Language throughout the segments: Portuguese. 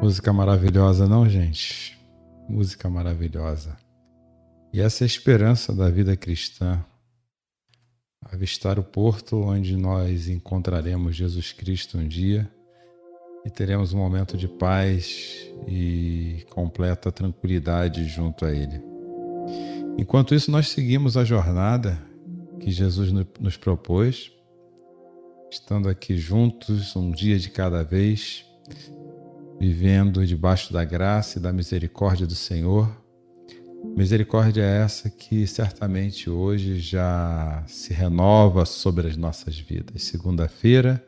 Música maravilhosa, não, gente? Música maravilhosa. E essa é a esperança da vida cristã. Avistar o porto onde nós encontraremos Jesus Cristo um dia e teremos um momento de paz e completa tranquilidade junto a Ele. Enquanto isso, nós seguimos a jornada que Jesus nos propôs, estando aqui juntos, um dia de cada vez vivendo debaixo da graça e da misericórdia do Senhor. Misericórdia é essa que certamente hoje já se renova sobre as nossas vidas. Segunda-feira,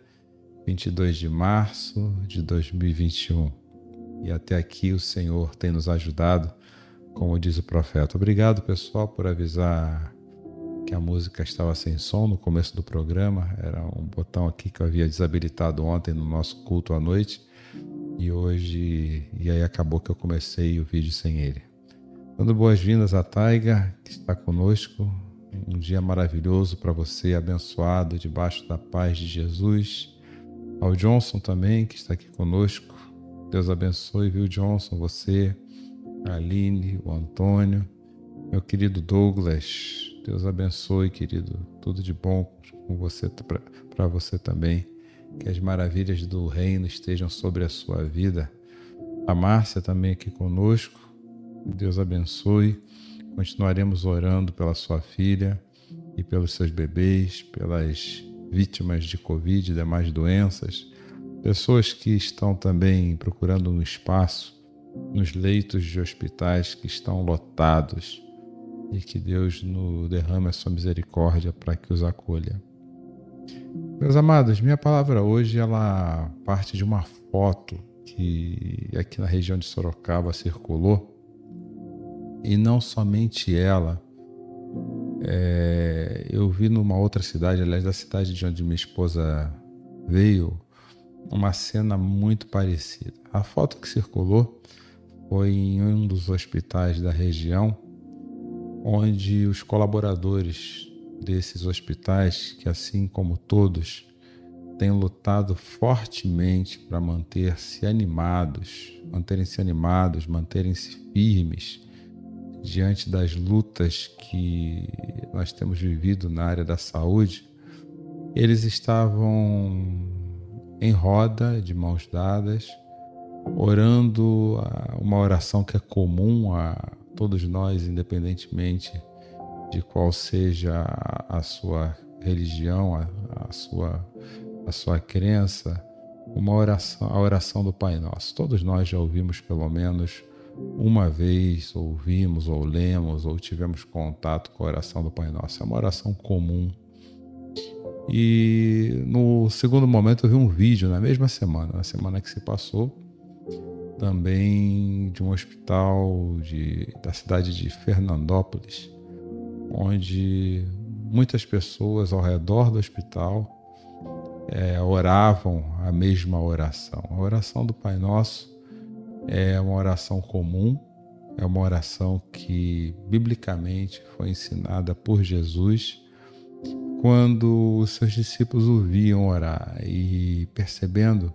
22 de março de 2021. E até aqui o Senhor tem nos ajudado, como diz o profeta. Obrigado, pessoal, por avisar que a música estava sem som no começo do programa. Era um botão aqui que eu havia desabilitado ontem no nosso culto à noite e hoje, e aí acabou que eu comecei o vídeo sem ele. Dando boas-vindas à Taiga, que está conosco. Um dia maravilhoso para você, abençoado, debaixo da paz de Jesus. Ao Johnson também, que está aqui conosco. Deus abençoe, viu, Johnson? Você, a Aline, o Antônio, meu querido Douglas. Deus abençoe, querido. Tudo de bom com você, para você também que as maravilhas do reino estejam sobre a sua vida. A Márcia também aqui conosco. Deus abençoe. Continuaremos orando pela sua filha e pelos seus bebês, pelas vítimas de Covid e demais doenças, pessoas que estão também procurando um espaço nos leitos de hospitais que estão lotados e que Deus nos derrame a sua misericórdia para que os acolha. Meus amados, minha palavra hoje ela parte de uma foto que aqui na região de Sorocaba circulou e não somente ela. É, eu vi numa outra cidade, aliás, da cidade de onde minha esposa veio, uma cena muito parecida. A foto que circulou foi em um dos hospitais da região, onde os colaboradores desses hospitais que, assim como todos, têm lutado fortemente para manter-se animados, manterem-se animados, manterem-se firmes diante das lutas que nós temos vivido na área da saúde, eles estavam em roda, de mãos dadas, orando uma oração que é comum a todos nós, independentemente de qual seja a sua religião, a, a, sua, a sua crença, uma oração, a oração do Pai Nosso. Todos nós já ouvimos pelo menos uma vez, ouvimos ou lemos ou tivemos contato com a oração do Pai Nosso. É uma oração comum. E no segundo momento eu vi um vídeo na mesma semana, na semana que se passou, também de um hospital de, da cidade de Fernandópolis, onde muitas pessoas ao redor do hospital é, oravam a mesma oração. A oração do Pai Nosso é uma oração comum, é uma oração que biblicamente foi ensinada por Jesus quando os seus discípulos o viam orar e percebendo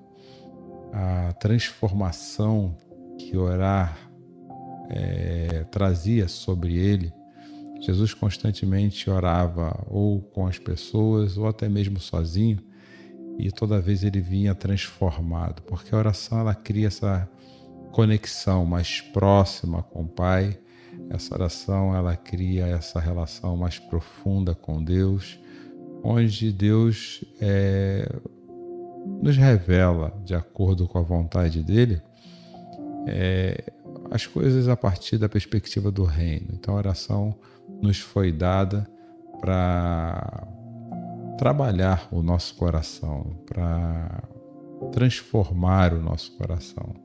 a transformação que orar é, trazia sobre ele, Jesus constantemente orava ou com as pessoas ou até mesmo sozinho e toda vez ele vinha transformado, porque a oração ela cria essa conexão mais próxima com o Pai. Essa oração ela cria essa relação mais profunda com Deus, onde Deus é, nos revela, de acordo com a vontade dele, é, as coisas a partir da perspectiva do reino. Então a oração nos foi dada para trabalhar o nosso coração, para transformar o nosso coração.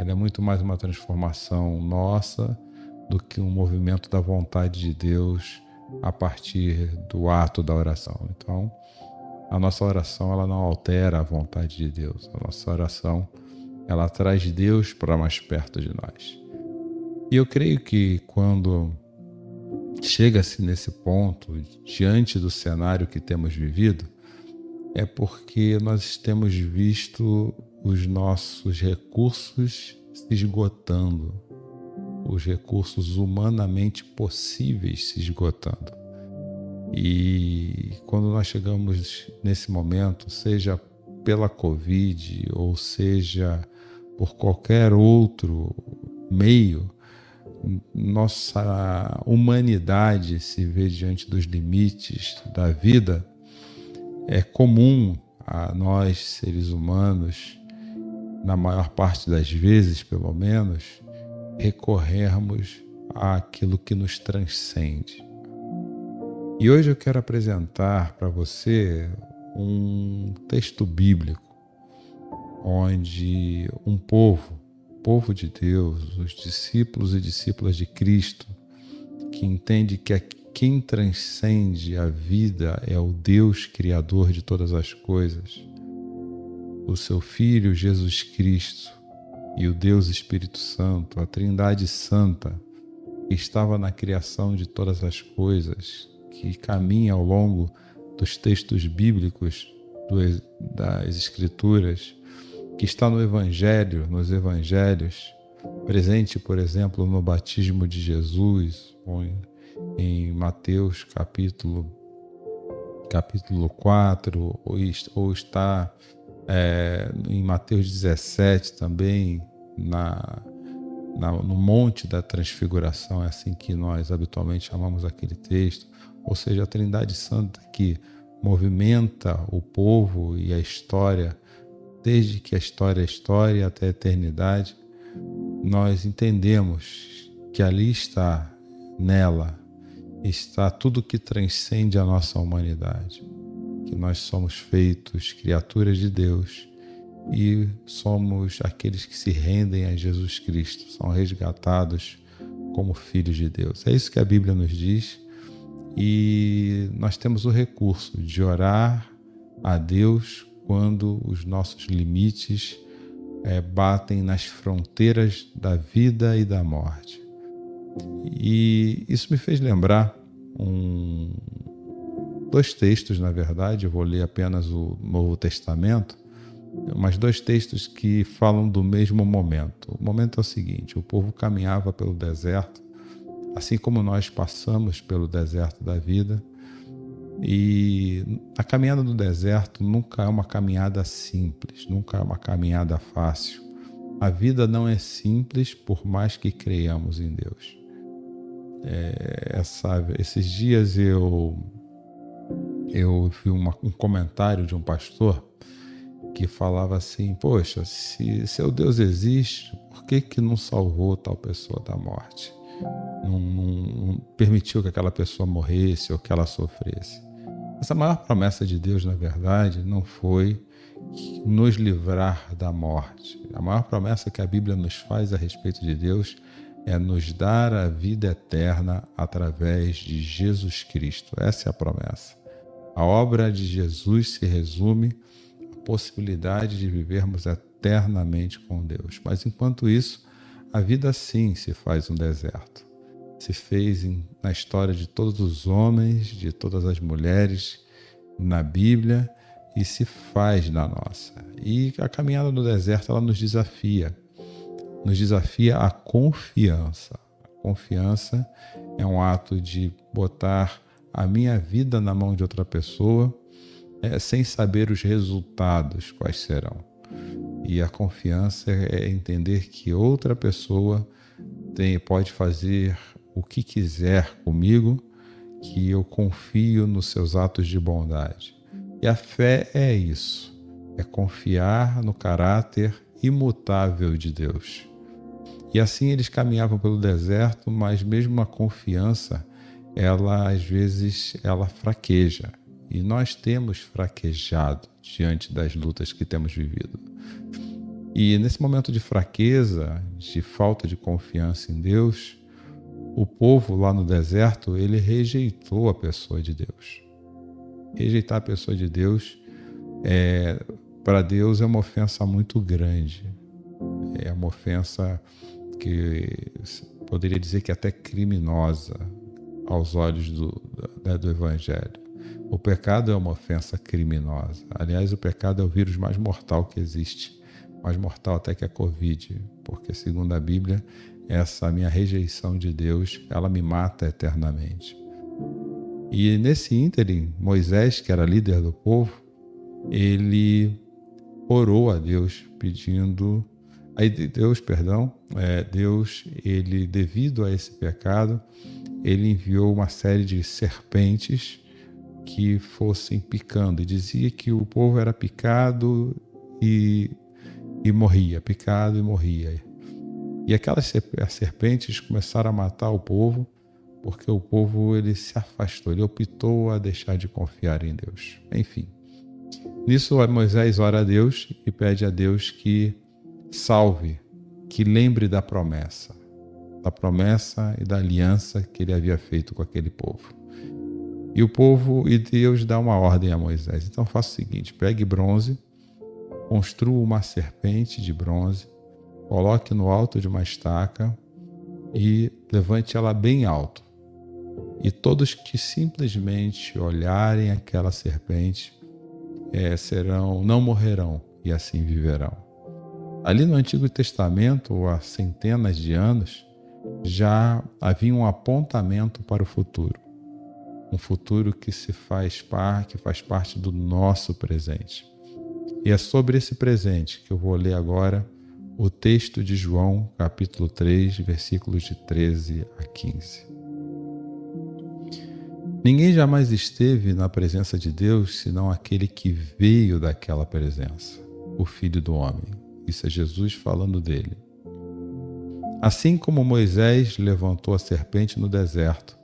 Ela é muito mais uma transformação nossa do que um movimento da vontade de Deus a partir do ato da oração. Então, a nossa oração ela não altera a vontade de Deus. A nossa oração ela traz Deus para mais perto de nós. E eu creio que quando chega-se nesse ponto, diante do cenário que temos vivido, é porque nós temos visto os nossos recursos se esgotando, os recursos humanamente possíveis se esgotando. E quando nós chegamos nesse momento, seja pela Covid ou seja por qualquer outro meio, nossa humanidade se vê diante dos limites da vida, é comum a nós, seres humanos, na maior parte das vezes, pelo menos, recorrermos àquilo que nos transcende. E hoje eu quero apresentar para você um texto bíblico onde um povo povo de Deus, os discípulos e discípulas de Cristo, que entende que quem transcende a vida é o Deus Criador de todas as coisas, o seu Filho Jesus Cristo e o Deus Espírito Santo, a Trindade Santa, que estava na criação de todas as coisas, que caminha ao longo dos textos bíblicos das Escrituras que está no Evangelho, nos Evangelhos, presente, por exemplo, no batismo de Jesus, em, Mateus capítulo, capítulo 4, ou, ou está é, em Mateus 17 também, na, na, no Monte da Transfiguração, é assim que nós habitualmente chamamos aquele texto, ou seja, a Trindade Santa que movimenta o povo e a história desde que a história é história até a eternidade, nós entendemos que ali está, nela, está tudo que transcende a nossa humanidade, que nós somos feitos criaturas de Deus e somos aqueles que se rendem a Jesus Cristo, são resgatados como filhos de Deus. É isso que a Bíblia nos diz e nós temos o recurso de orar a Deus quando os nossos limites é, batem nas fronteiras da vida e da morte. E isso me fez lembrar um, dois textos, na verdade, eu vou ler apenas o Novo Testamento, mas dois textos que falam do mesmo momento. O momento é o seguinte: o povo caminhava pelo deserto, assim como nós passamos pelo deserto da vida, e a caminhada do deserto nunca é uma caminhada simples, nunca é uma caminhada fácil. A vida não é simples por mais que creiamos em Deus. É, essa, esses dias eu eu vi uma, um comentário de um pastor que falava assim: Poxa, se seu Deus existe, por que, que não salvou tal pessoa da morte? Não, não, não permitiu que aquela pessoa morresse ou que ela sofresse. Essa maior promessa de Deus, na verdade, não foi nos livrar da morte. A maior promessa que a Bíblia nos faz a respeito de Deus é nos dar a vida eterna através de Jesus Cristo. Essa é a promessa. A obra de Jesus se resume à possibilidade de vivermos eternamente com Deus. Mas enquanto isso, a vida sim se faz um deserto se fez na história de todos os homens, de todas as mulheres na Bíblia e se faz na nossa. E a caminhada no deserto ela nos desafia, nos desafia a confiança. A confiança é um ato de botar a minha vida na mão de outra pessoa é, sem saber os resultados quais serão. E a confiança é entender que outra pessoa tem, pode fazer o que quiser comigo, que eu confio nos seus atos de bondade. E a fé é isso, é confiar no caráter imutável de Deus. E assim eles caminhavam pelo deserto, mas mesmo a confiança, ela às vezes ela fraqueja. E nós temos fraquejado diante das lutas que temos vivido. E nesse momento de fraqueza, de falta de confiança em Deus, o povo lá no deserto, ele rejeitou a pessoa de Deus. Rejeitar a pessoa de Deus é, para Deus é uma ofensa muito grande. É uma ofensa que poderia dizer que é até criminosa aos olhos do, né, do Evangelho. O pecado é uma ofensa criminosa. Aliás, o pecado é o vírus mais mortal que existe, mais mortal até que a Covid, porque segundo a Bíblia, essa minha rejeição de Deus, ela me mata eternamente. E nesse ínterim, Moisés, que era líder do povo, ele orou a Deus pedindo Aí Deus, perdão, é, Deus, ele devido a esse pecado, ele enviou uma série de serpentes que fossem picando e dizia que o povo era picado e, e morria, picado e morria. E aquelas serpentes começaram a matar o povo porque o povo ele se afastou, ele optou a deixar de confiar em Deus. Enfim, nisso Moisés ora a Deus e pede a Deus que salve, que lembre da promessa, da promessa e da aliança que ele havia feito com aquele povo. E o povo e Deus dá uma ordem a Moisés. Então faça o seguinte: pegue bronze, construa uma serpente de bronze, coloque no alto de uma estaca e levante ela bem alto. E todos que simplesmente olharem aquela serpente é, serão, não morrerão e assim viverão. Ali no Antigo Testamento, há centenas de anos, já havia um apontamento para o futuro. Um futuro que se faz parte, que faz parte do nosso presente. E é sobre esse presente que eu vou ler agora o texto de João, capítulo 3, versículos de 13 a 15. Ninguém jamais esteve na presença de Deus senão aquele que veio daquela presença, o Filho do Homem. Isso é Jesus falando dele. Assim como Moisés levantou a serpente no deserto,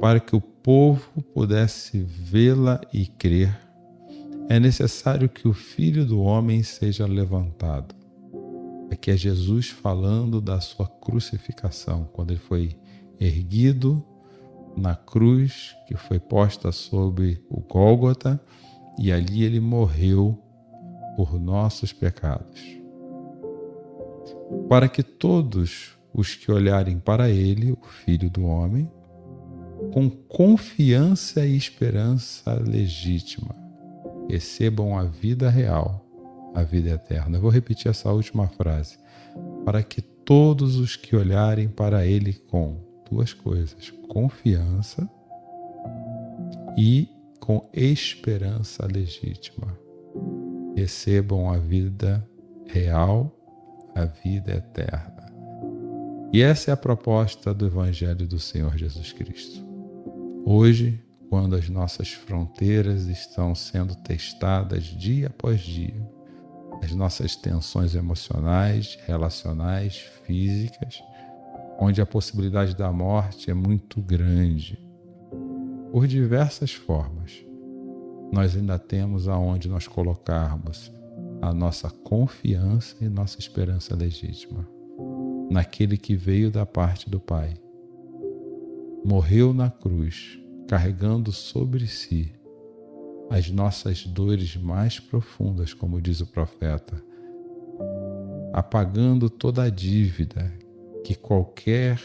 para que o povo pudesse vê-la e crer, é necessário que o Filho do Homem seja levantado. Aqui é Jesus falando da sua crucificação, quando ele foi erguido na cruz que foi posta sobre o Gólgota e ali ele morreu por nossos pecados. Para que todos os que olharem para ele, o Filho do Homem, com confiança e esperança legítima, recebam a vida real, a vida eterna. Eu vou repetir essa última frase. Para que todos os que olharem para ele com duas coisas: confiança e com esperança legítima, recebam a vida real a vida eterna. E essa é a proposta do Evangelho do Senhor Jesus Cristo. Hoje, quando as nossas fronteiras estão sendo testadas dia após dia, as nossas tensões emocionais, relacionais, físicas, onde a possibilidade da morte é muito grande, por diversas formas, nós ainda temos aonde nós colocarmos a nossa confiança e nossa esperança legítima naquele que veio da parte do Pai. Morreu na cruz, carregando sobre si as nossas dores mais profundas, como diz o profeta, apagando toda a dívida que qualquer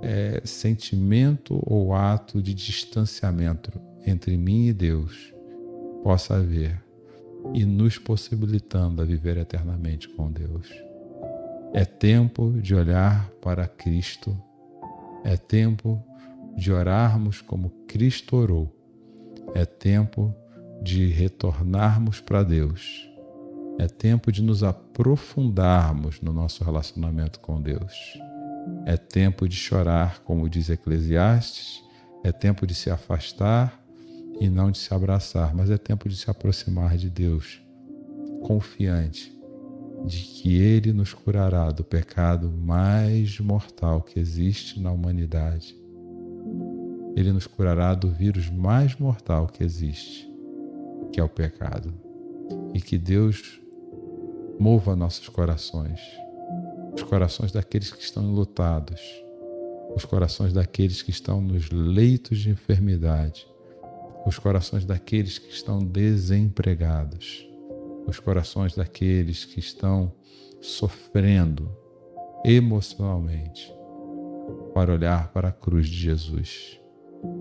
é, sentimento ou ato de distanciamento entre mim e Deus possa haver e nos possibilitando a viver eternamente com Deus. É tempo de olhar para Cristo, é tempo de orarmos como Cristo orou, é tempo de retornarmos para Deus, é tempo de nos aprofundarmos no nosso relacionamento com Deus. É tempo de chorar, como diz Eclesiastes, é tempo de se afastar e não de se abraçar, mas é tempo de se aproximar de Deus, confiante, de que Ele nos curará do pecado mais mortal que existe na humanidade. Ele nos curará do vírus mais mortal que existe, que é o pecado. E que Deus mova nossos corações, os corações daqueles que estão enlutados, os corações daqueles que estão nos leitos de enfermidade, os corações daqueles que estão desempregados. Os corações daqueles que estão sofrendo emocionalmente para olhar para a cruz de Jesus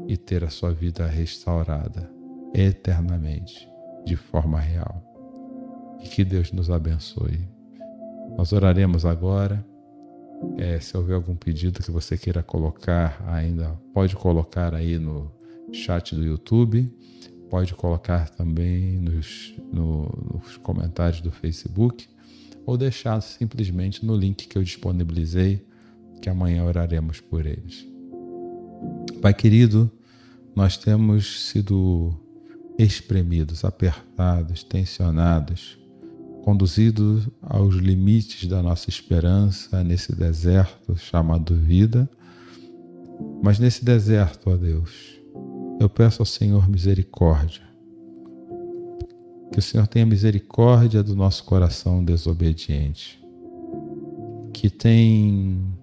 e ter a sua vida restaurada eternamente, de forma real. E que Deus nos abençoe. Nós oraremos agora. É, se houver algum pedido que você queira colocar ainda, pode colocar aí no chat do YouTube pode colocar também nos, no, nos comentários do Facebook ou deixar simplesmente no link que eu disponibilizei, que amanhã oraremos por eles. Pai querido, nós temos sido espremidos, apertados, tensionados, conduzidos aos limites da nossa esperança nesse deserto chamado vida. Mas nesse deserto, ó Deus, eu peço ao Senhor misericórdia. Que o Senhor tenha misericórdia do nosso coração desobediente, que tem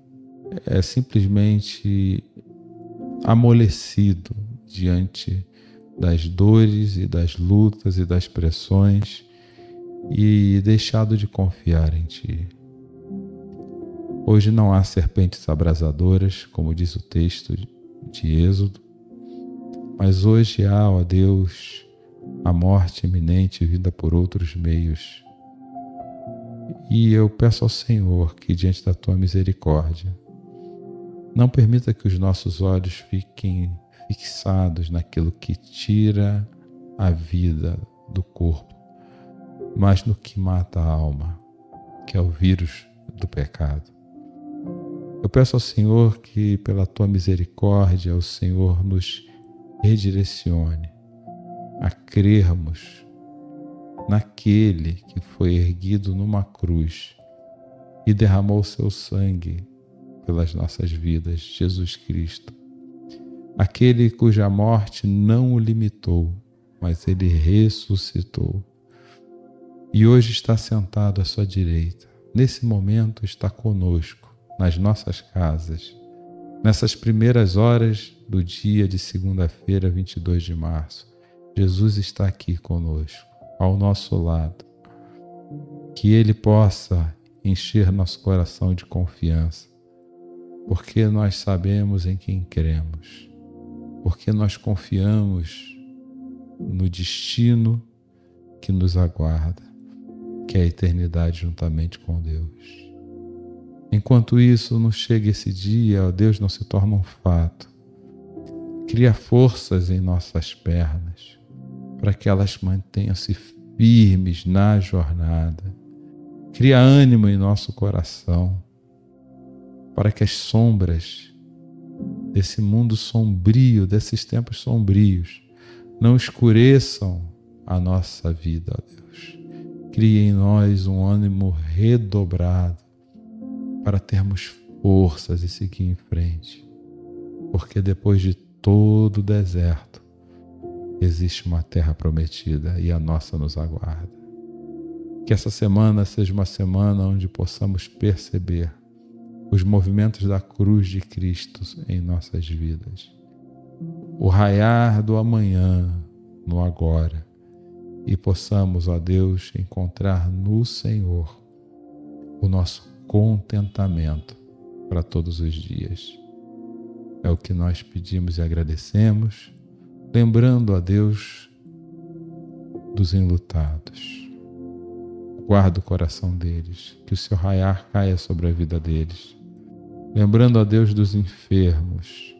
é, simplesmente amolecido diante das dores e das lutas e das pressões e deixado de confiar em Ti. Hoje não há serpentes abrasadoras, como diz o texto de Êxodo, mas hoje há, ó Deus, a morte iminente vinda por outros meios. E eu peço ao Senhor que, diante da tua misericórdia, não permita que os nossos olhos fiquem fixados naquilo que tira a vida do corpo, mas no que mata a alma, que é o vírus do pecado. Eu peço ao Senhor que, pela tua misericórdia, o Senhor nos redirecione a crermos naquele que foi erguido numa cruz e derramou seu sangue pelas nossas vidas, Jesus Cristo. Aquele cuja morte não o limitou, mas ele ressuscitou. E hoje está sentado à sua direita. Nesse momento está conosco, nas nossas casas, nessas primeiras horas do dia de segunda-feira, 22 de março. Jesus está aqui conosco, ao nosso lado. Que Ele possa encher nosso coração de confiança, porque nós sabemos em quem cremos, porque nós confiamos no destino que nos aguarda, que é a eternidade juntamente com Deus. Enquanto isso não chega esse dia, ó Deus não se torna um fato. Cria forças em nossas pernas para que elas mantenham-se firmes na jornada. Cria ânimo em nosso coração para que as sombras desse mundo sombrio, desses tempos sombrios, não escureçam a nossa vida, ó Deus. Cria em nós um ânimo redobrado para termos forças e seguir em frente. Porque depois de todo o deserto, existe uma terra prometida e a nossa nos aguarda. Que essa semana seja uma semana onde possamos perceber os movimentos da cruz de Cristo em nossas vidas. O raiar do amanhã no agora e possamos, ó Deus, encontrar no Senhor o nosso contentamento para todos os dias. É o que nós pedimos e agradecemos, lembrando a Deus dos enlutados. Guarda o coração deles, que o seu raiar caia sobre a vida deles. Lembrando a Deus dos enfermos,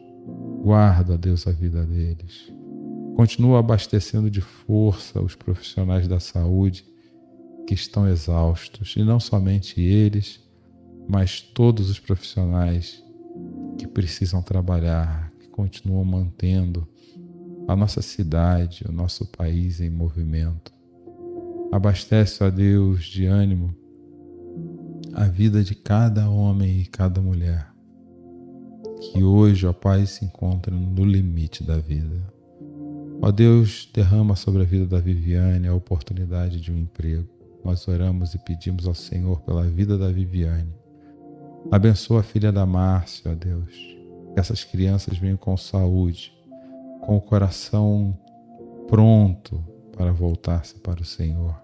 guarda a Deus a vida deles. Continua abastecendo de força os profissionais da saúde que estão exaustos, e não somente eles, mas todos os profissionais que precisam trabalhar, que continuam mantendo a nossa cidade, o nosso país em movimento. Abastece a Deus de ânimo a vida de cada homem e cada mulher que hoje, ó Pai, se encontram no limite da vida. Ó Deus, derrama sobre a vida da Viviane a oportunidade de um emprego. Nós oramos e pedimos ao Senhor pela vida da Viviane. Abençoa a filha da Márcia, ó Deus. Que essas crianças venham com saúde, com o coração pronto para voltar-se para o Senhor.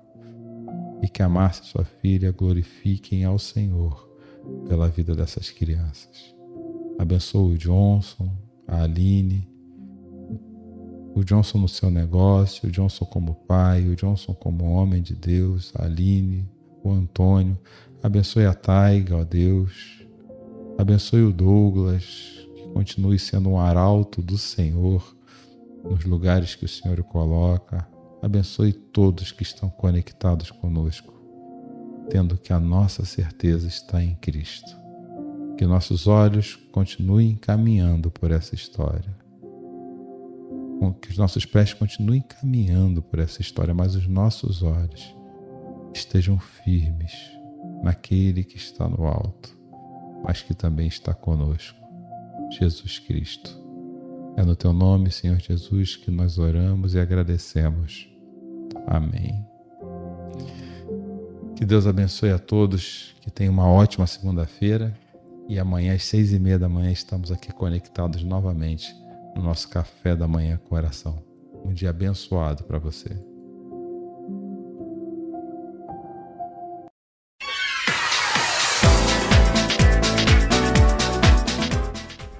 E que a sua filha, glorifiquem ao Senhor pela vida dessas crianças. Abençoa o Johnson, a Aline, o Johnson no seu negócio, o Johnson como pai, o Johnson como homem de Deus, a Aline, o Antônio. Abençoe a Taiga, ó Deus. Abençoe o Douglas, que continue sendo um arauto do Senhor nos lugares que o Senhor o coloca. Abençoe todos que estão conectados conosco, tendo que a nossa certeza está em Cristo. Que nossos olhos continuem caminhando por essa história. Que os nossos pés continuem caminhando por essa história, mas os nossos olhos estejam firmes naquele que está no alto, mas que também está conosco, Jesus Cristo. É no teu nome, Senhor Jesus, que nós oramos e agradecemos. Amém. Que Deus abençoe a todos, que tenham uma ótima segunda-feira e amanhã às seis e meia da manhã estamos aqui conectados novamente no nosso café da manhã com oração. Um dia abençoado para você.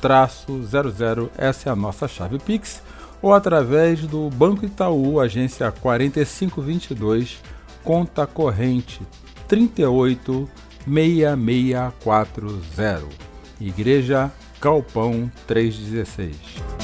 00, essa é a nossa chave Pix, ou através do Banco Itaú, agência 4522, conta corrente 38 6640. Igreja Galpão 316.